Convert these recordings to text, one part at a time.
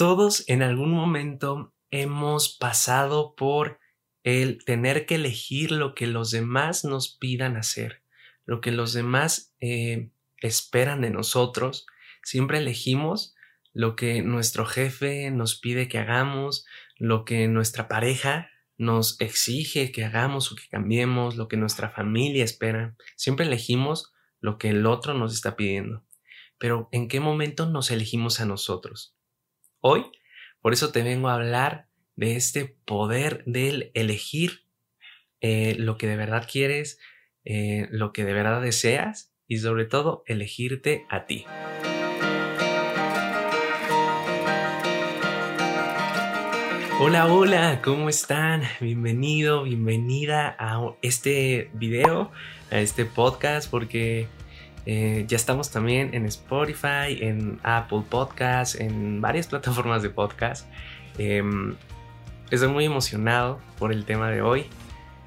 Todos en algún momento hemos pasado por el tener que elegir lo que los demás nos pidan hacer, lo que los demás eh, esperan de nosotros. Siempre elegimos lo que nuestro jefe nos pide que hagamos, lo que nuestra pareja nos exige que hagamos o que cambiemos, lo que nuestra familia espera. Siempre elegimos lo que el otro nos está pidiendo. Pero ¿en qué momento nos elegimos a nosotros? Hoy, por eso te vengo a hablar de este poder del elegir eh, lo que de verdad quieres, eh, lo que de verdad deseas y sobre todo elegirte a ti. Hola, hola, ¿cómo están? Bienvenido, bienvenida a este video, a este podcast, porque eh, ya estamos también en Spotify, en Apple Podcasts, en varias plataformas de podcast. Em, estoy muy emocionado por el tema de hoy,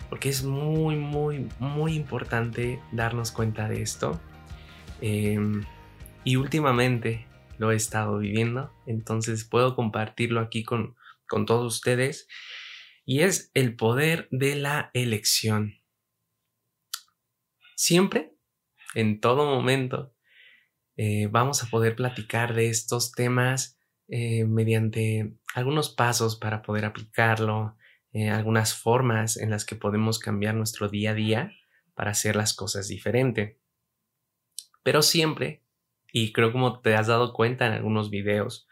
porque es muy, muy, muy importante darnos cuenta de esto. Em, y últimamente lo he estado viviendo, entonces puedo compartirlo aquí con con todos ustedes y es el poder de la elección. Siempre, en todo momento, eh, vamos a poder platicar de estos temas eh, mediante algunos pasos para poder aplicarlo, eh, algunas formas en las que podemos cambiar nuestro día a día para hacer las cosas diferente. Pero siempre, y creo como te has dado cuenta en algunos videos,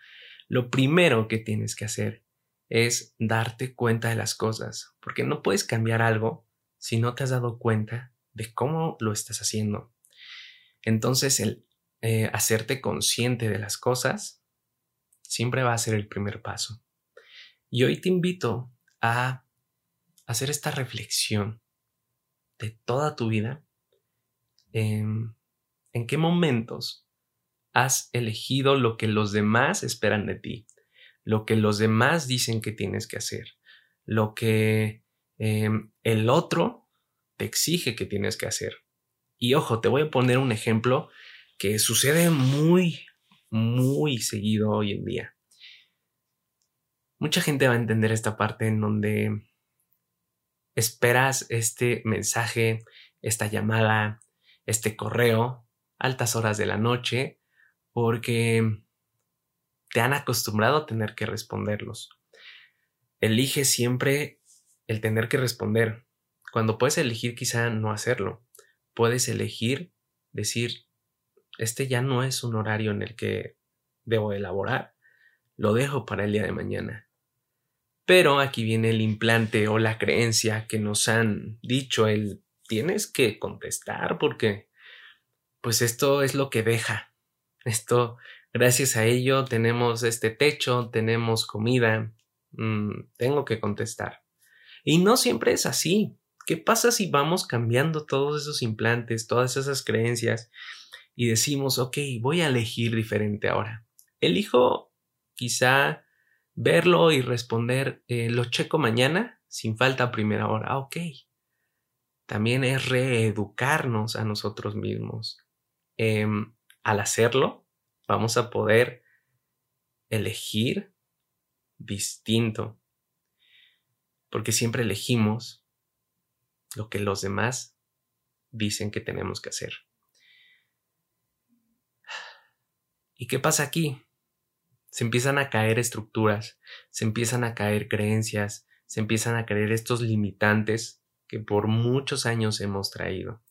lo primero que tienes que hacer es darte cuenta de las cosas, porque no puedes cambiar algo si no te has dado cuenta de cómo lo estás haciendo. Entonces, el eh, hacerte consciente de las cosas siempre va a ser el primer paso. Y hoy te invito a hacer esta reflexión de toda tu vida. en qué momentos has elegido lo que los demás esperan de ti lo que los demás dicen que tienes que hacer, lo que em, el otro te exige que tienes que hacer. Y ojo, te voy a poner un ejemplo que sucede muy, muy seguido hoy en día. Mucha gente va a entender esta parte en donde esperas este mensaje, esta llamada, este correo, altas horas de la noche, porque te han acostumbrado a tener que responderlos. Elige siempre el tener que responder. Cuando puedes elegir quizá no hacerlo, puedes elegir decir, este ya no es un horario en el que debo elaborar, lo dejo para el día de mañana. Pero aquí viene el implante o la creencia que nos han dicho, el tienes que contestar porque pues esto es lo que deja, esto Gracias a ello tenemos este techo, tenemos comida. Mm, tengo que contestar. Y no siempre es así. ¿Qué pasa si vamos cambiando todos esos implantes, todas esas creencias y decimos, ok, voy a elegir diferente ahora? Elijo quizá verlo y responder, eh, lo checo mañana sin falta a primera hora. Ah, ok. También es reeducarnos a nosotros mismos. Em, al hacerlo, vamos a poder elegir distinto. Porque siempre elegimos lo que los demás dicen que tenemos que hacer. ¿Y qué pasa aquí? Se empiezan a caer estructuras, se empiezan a caer creencias, se empiezan a caer estos limitantes que por muchos años hemos traído.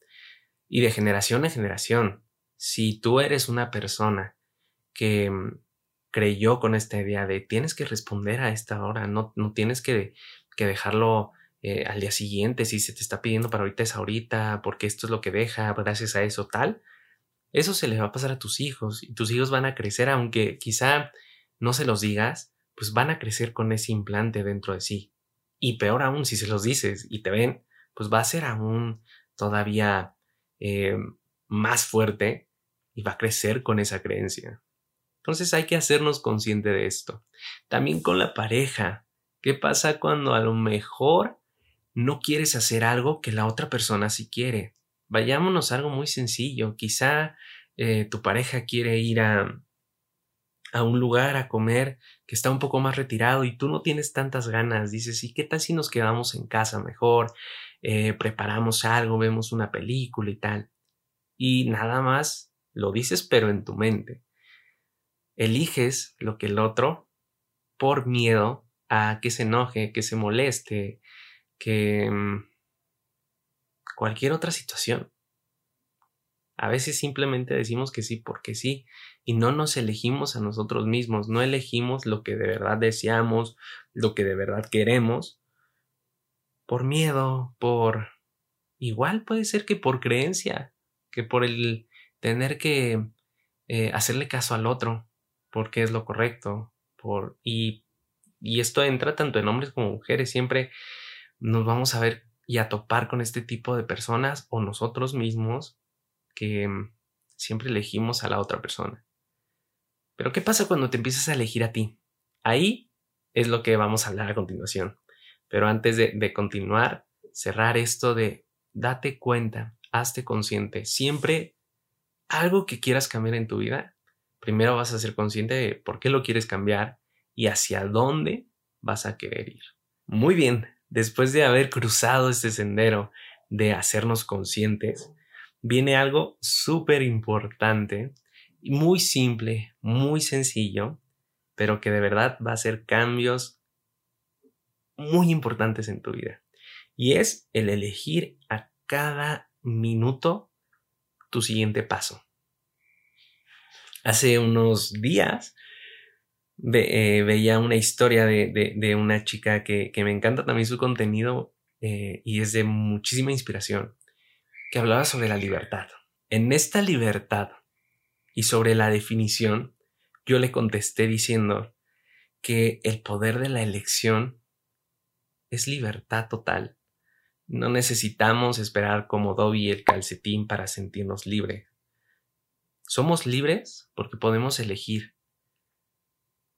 Y de generación en generación, si tú eres una persona que mm, creyó con esta idea de tienes que responder a esta hora, no, no tienes que, que dejarlo eh, al día siguiente, si se te está pidiendo para ahorita es ahorita, porque esto es lo que deja, gracias a eso tal, eso se le va a pasar a tus hijos y tus hijos van a crecer, aunque quizá no se los digas, pues van a crecer con ese implante dentro de sí. Y peor aún, si se los dices y te ven, pues va a ser aún todavía eh, más fuerte y va a crecer con esa creencia. Entonces hay que hacernos consciente de esto. También con la pareja. ¿Qué pasa cuando a lo mejor no quieres hacer algo que la otra persona sí quiere? Vayámonos a algo muy sencillo. Quizá eh, tu pareja quiere ir a, un lugar a comer que está un poco más retirado y tú no tienes tantas ganas, dices, ¿y qué tal si nos quedamos en casa mejor? Eh, preparamos algo, vemos una película y tal. Y nada más lo dices, pero en tu mente. Eliges lo que el otro, por miedo a que se enoje, que se moleste, que mm, cualquier otra situación. A veces simplemente decimos que sí porque sí y no nos elegimos a nosotros mismos, no elegimos lo que de verdad deseamos, lo que de verdad queremos, por miedo, por... igual puede ser que por creencia, que por el tener que eh, hacerle caso al otro, porque es lo correcto, por... y, y esto entra tanto en hombres como mujeres, siempre nos vamos a ver y a topar con este tipo de personas o nosotros mismos que mm, siempre elegimos a la otra persona. Pero ¿qué pasa cuando te empiezas a elegir a ti? Ahí es lo que vamos a hablar a continuación. Pero antes de, de continuar, cerrar esto de date cuenta, hazte consciente. Siempre algo que quieras cambiar en tu vida, primero vas a ser consciente de por qué lo quieres cambiar y hacia dónde vas a querer ir. Muy bien, después de haber cruzado este sendero de hacernos conscientes, viene algo súper importante, muy simple, muy sencillo, pero que de verdad va a hacer cambios muy importantes en tu vida. Y es el elegir a cada minuto tu siguiente paso. Hace unos días eh, veía una historia de, una chica que, me encanta también su contenido eh, y es de muchísima inspiración que hablaba sobre la libertad. En esta libertad y sobre la definición, yo le contesté diciendo que el poder de la elección es libertad total. No necesitamos esperar como Dobby el calcetín para sentirnos libres. Somos libres porque podemos elegir.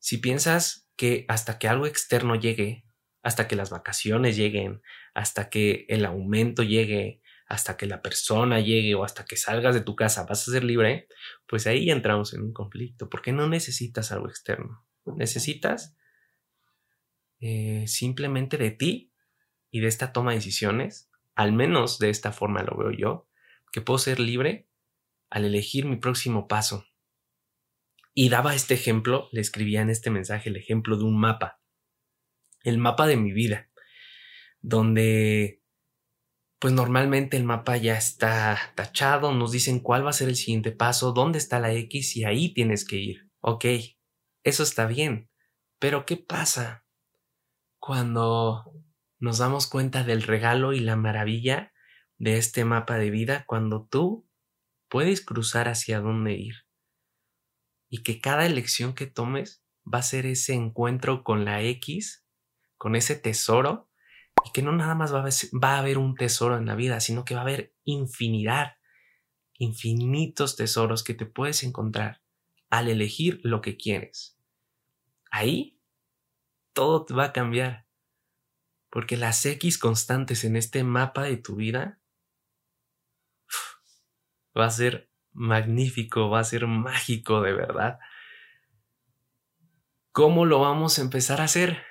Si piensas que hasta que algo externo llegue, hasta que las vacaciones lleguen, hasta que el aumento llegue, hasta que la persona llegue o hasta que salgas de tu casa vas a ser libre, pues ahí entramos en un conflicto, porque no necesitas algo externo. Necesitas eh, simplemente de ti y de esta toma de decisiones, al menos de esta forma lo veo yo, que puedo ser libre al elegir mi próximo paso. Y daba este ejemplo, le escribía en este mensaje el ejemplo de un mapa, el mapa de mi vida, donde pues normalmente el mapa ya está tachado, nos dicen cuál va a ser el siguiente paso, dónde está la X y ahí tienes que ir. Ok, eso está bien, pero ¿qué pasa cuando nos damos cuenta del regalo y la maravilla de este mapa de vida cuando tú puedes cruzar hacia dónde ir? Y que cada elección que tomes va a ser ese encuentro con la X, con ese tesoro y que no nada más va a, haber, un tesoro en la vida, sino que va a haber infinidad, infinitos tesoros que te puedes encontrar al elegir lo que quieres. Ahí todo te va a cambiar. Porque las X constantes en este mapa de tu vida va a ser magnífico, va a ser mágico de verdad. ¿Cómo lo vamos a empezar a hacer?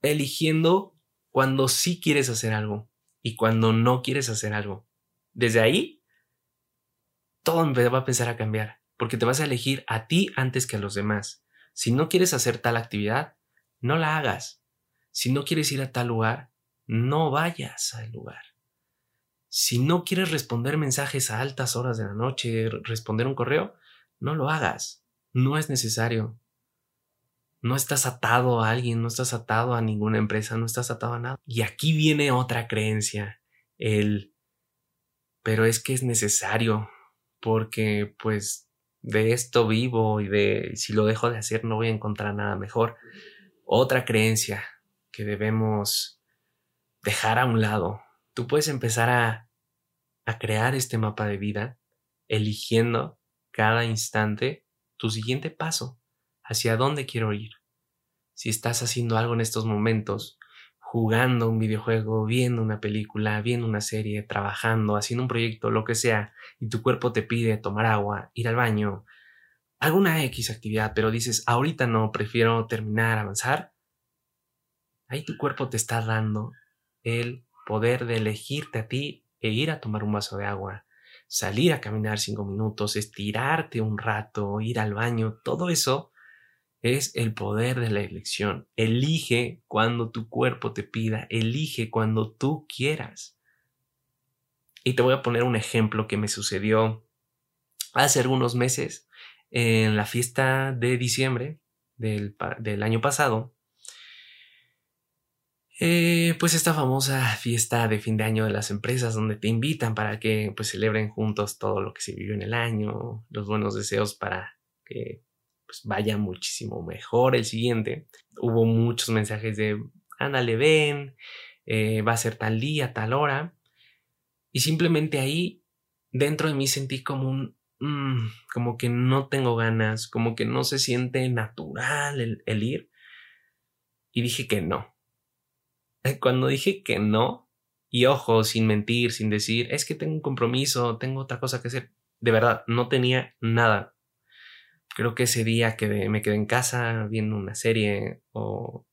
Eligiendo cuando sí quieres hacer algo y cuando no quieres hacer algo. Desde ahí, todo va a empezar a cambiar, porque te vas a elegir a ti antes que a los demás. Si no quieres hacer tal actividad, no la hagas. Si no quieres ir a tal lugar, no vayas al lugar. Si no quieres responder mensajes a altas horas de la noche, responder un correo, no lo hagas. No es necesario. No estás atado a alguien, no estás atado a ninguna empresa, no estás atado a nada. Y aquí viene otra creencia, el, pero es que es necesario, porque pues de esto vivo y de si lo dejo de hacer no voy a encontrar nada mejor. Otra creencia que debemos dejar a un lado. Tú puedes empezar a, a crear este mapa de vida eligiendo cada instante tu siguiente paso hacia dónde quiero ir. Si estás haciendo algo en estos momentos, jugando un videojuego, viendo una película, viendo una serie, trabajando, haciendo un proyecto, lo que sea, y tu cuerpo te pide tomar agua, ir al baño, alguna X actividad, pero dices, ahorita no, prefiero terminar, avanzar, ahí tu cuerpo te está dando el poder de elegirte a ti e ir a tomar un vaso de agua, salir a caminar cinco minutos, estirarte un rato, ir al baño, todo eso es el poder de la elección. Elige cuando tu cuerpo te pida, elige cuando tú quieras. Y te voy a poner un ejemplo que me sucedió hace algunos meses en la fiesta de diciembre del, año pasado. Eh, pues esta famosa fiesta de fin de año de las empresas donde te invitan para que pues celebren juntos todo lo que se vivió en el año, los buenos deseos para que pues vaya muchísimo mejor el siguiente. Hubo muchos mensajes de, ándale, ven, eh, va a ser tal día, tal hora. Y simplemente ahí, dentro de mí sentí como un, mm, como que no tengo ganas, como que no se siente natural el, el ir. Y dije que no. Cuando dije que no, y ojo, sin mentir, sin decir, es que tengo un compromiso, tengo otra cosa que hacer, de verdad, no tenía nada creo que ese día que me quedé en casa viendo una serie o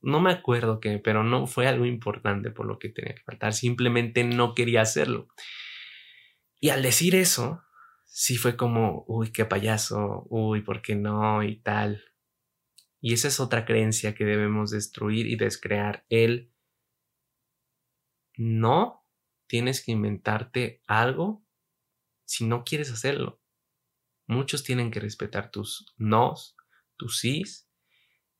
no me acuerdo qué, pero no fue algo importante por lo que tenía que faltar, simplemente no quería hacerlo. Y al decir eso, sí fue como, uy, qué payaso, uy, ¿por qué no? y tal. Y esa es otra creencia que debemos destruir y descrear. El no tienes que inventarte algo si no quieres hacerlo. Muchos tienen que respetar tus nos, tus sís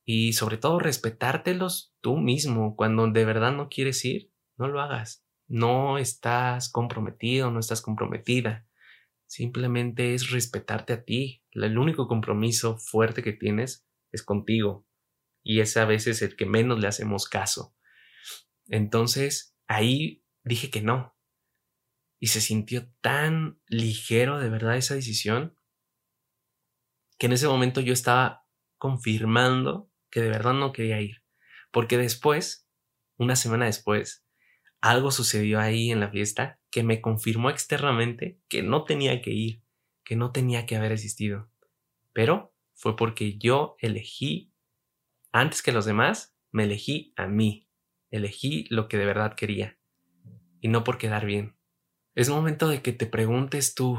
y sobre todo respetártelos tú mismo. Cuando de verdad no quieres ir, no lo hagas. No estás comprometido, no estás comprometida. Simplemente es respetarte a ti. El único compromiso fuerte que tienes es contigo. Y es a veces el que menos le hacemos caso. Entonces, ahí dije que no. Y se sintió tan ligero de verdad esa decisión que en ese momento yo estaba confirmando que de verdad no quería ir. Porque después, una semana después, algo sucedió ahí en la fiesta que me confirmó externamente que no tenía que ir, que no tenía que haber existido. Pero fue porque yo elegí, antes que los demás, me elegí a mí. Elegí lo que de verdad quería. Y no por quedar bien. Es momento de que te preguntes tú,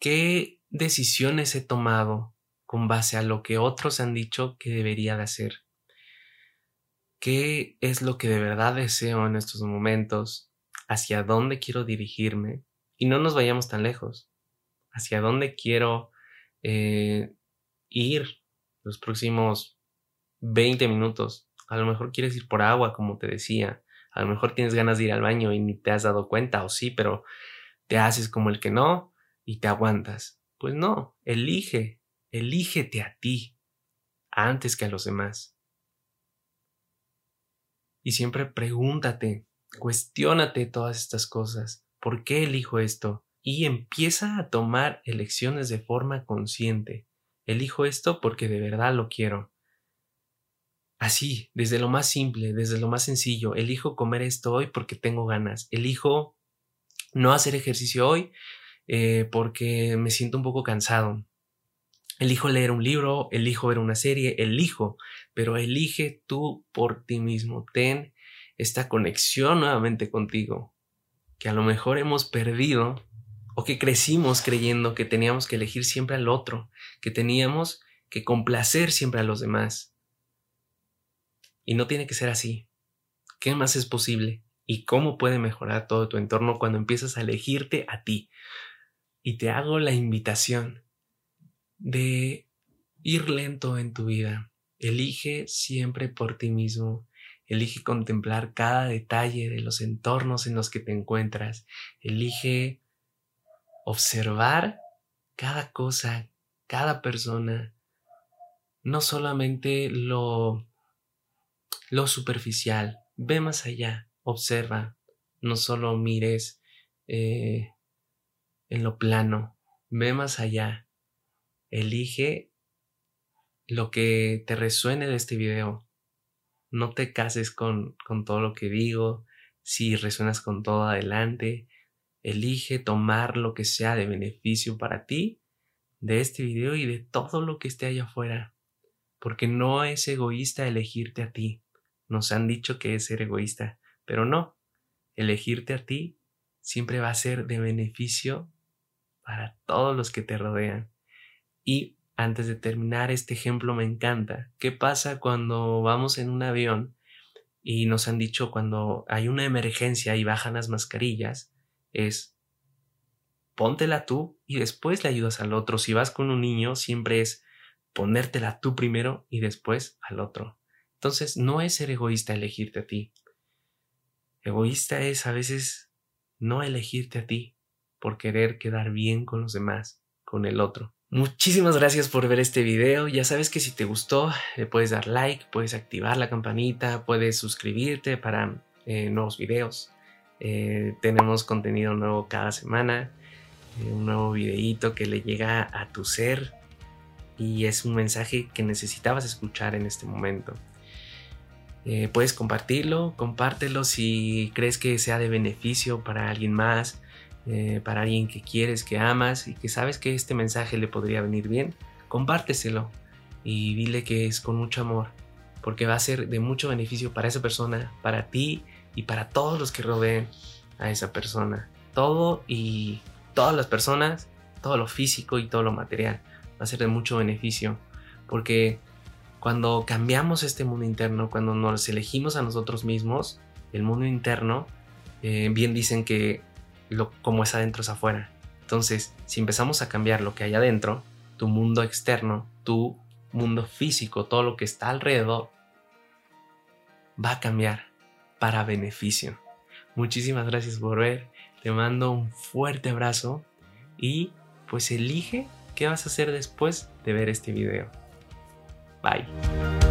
¿qué decisiones he tomado con base a lo que otros han dicho que debería de hacer. ¿Qué es lo que de verdad deseo en estos momentos? ¿Hacia dónde quiero dirigirme? Y no nos vayamos tan lejos. ¿Hacia dónde quiero eh, ir los próximos 20 minutos? A lo mejor quieres ir por agua, como te decía. A lo mejor tienes ganas de ir al baño y ni te has dado cuenta, o sí, pero te haces como el que no y te aguantas. Pues no, elige, elígete a ti antes que a los demás. Y siempre pregúntate, cuestiónate todas estas cosas. ¿Por qué elijo esto? Y empieza a tomar elecciones de forma consciente. Elijo esto porque de verdad lo quiero. Así, desde lo más simple, desde lo más sencillo, elijo comer esto hoy porque tengo ganas. Elijo no hacer ejercicio hoy eh, porque me siento un poco cansado. Elijo leer un libro, elijo ver una serie, elijo, pero elige tú por ti mismo. Ten esta conexión nuevamente contigo, que a lo mejor hemos perdido o que crecimos creyendo que teníamos que elegir siempre al otro, que teníamos que complacer siempre a los demás. Y no tiene que ser así. ¿Qué más es posible? ¿Y cómo puede mejorar todo tu entorno cuando empiezas a elegirte a ti? y te hago la invitación de ir lento en tu vida. Elige siempre por ti mismo. Elige contemplar cada detalle de los entornos en los que te encuentras. Elige observar cada cosa, cada persona. No solamente lo, lo superficial. Ve más allá. Observa. No solo mires eh, en lo plano, ve más allá, elige lo que te resuene de este video. No te cases con, con todo lo que digo, si resuenas con todo adelante, elige tomar lo que sea de beneficio para ti de este video y de todo lo que esté allá afuera. Porque no es egoísta elegirte a ti. Nos han dicho que es ser egoísta, pero no. Elegirte a ti siempre va a ser de beneficio para todos los que te rodean. Y antes de terminar, este ejemplo me encanta. ¿Qué pasa cuando vamos en un avión y nos han dicho cuando hay una emergencia y bajan las mascarillas? Es póntela tú y después le ayudas al otro. Si vas con un niño, siempre es ponértela tú primero y después al otro. Entonces, no es ser egoísta elegirte a ti. Egoísta es a veces no elegirte a ti por querer quedar bien con los demás, con el otro. Muchísimas gracias por ver este video. Ya sabes que si te gustó, le puedes dar like, puedes activar la campanita, puedes suscribirte para eh, nuevos videos. Eh, tenemos contenido nuevo cada semana. Eh, un nuevo videíto que le llega a tu ser y es un mensaje que necesitabas escuchar en este momento. Eh, puedes compartirlo, compártelo si crees que sea de beneficio para alguien más, eh, para alguien que quieres, que amas y que sabes que este mensaje le podría venir bien, compárteselo y dile que es con mucho amor, porque va a ser de mucho beneficio para esa persona, para ti y para todos los que rodeen a esa persona. Todo y todas las personas, todo lo físico y todo lo material. Va a ser de mucho beneficio porque cuando cambiamos este mundo interno, cuando nos elegimos a nosotros mismos, el mundo interno, eh, bien dicen que lo, como es adentro es afuera. Entonces, si empezamos a cambiar lo que hay adentro, tu mundo externo, tu mundo físico, todo lo que está alrededor, va a cambiar para beneficio. Muchísimas gracias por ver. Te mando un fuerte abrazo y pues elige qué vas a hacer después de ver este video. Bye.